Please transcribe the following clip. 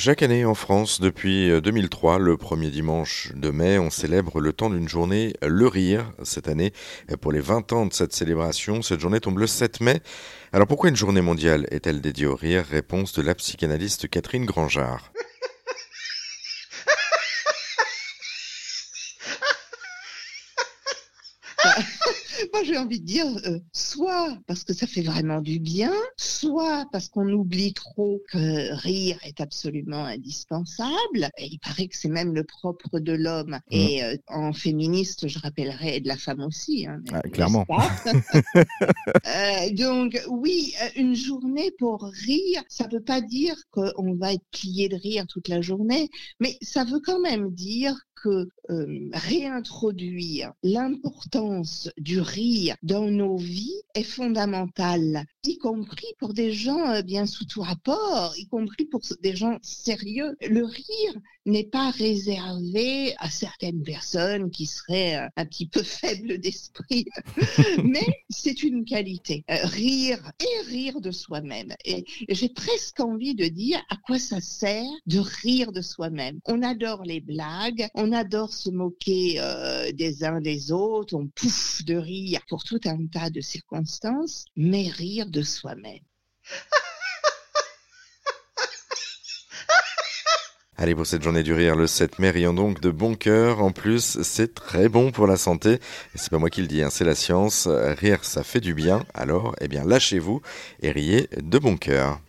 Chaque année en France, depuis 2003, le premier dimanche de mai, on célèbre le temps d'une journée Le Rire. Cette année, pour les 20 ans de cette célébration, cette journée tombe le 7 mai. Alors pourquoi une journée mondiale est-elle dédiée au rire? Réponse de la psychanalyste Catherine Grangeard. Moi, j'ai envie de dire, euh, soit parce que ça fait vraiment du bien, soit parce qu'on oublie trop que rire est absolument indispensable. Et il paraît que c'est même le propre de l'homme. Mmh. Et euh, en féministe, je rappellerai, et de la femme aussi. Hein, ah, clairement. euh, donc, oui, une journée pour rire, ça veut pas dire qu'on va être plié de rire toute la journée, mais ça veut quand même dire que euh, réintroduire l'importance du rire dans nos vies est fondamental, y compris pour des gens euh, bien sous tout rapport, y compris pour des gens sérieux. Le rire n'est pas réservé à certaines personnes qui seraient euh, un petit peu faibles d'esprit, mais c'est une qualité. rire et rire de soi-même. Et j'ai presque envie de dire à quoi ça sert de rire de soi-même. On adore les blagues, on adore se moquer euh, des uns des autres, on pouffe de rire pour tout un tas de circonstances, mais rire soi-même. Allez, pour cette journée du rire, le 7 mai, rions donc de bon cœur. En plus, c'est très bon pour la santé. C'est pas moi qui le dis, hein, c'est la science. Rire, ça fait du bien. Alors, eh bien, lâchez-vous et riez de bon cœur.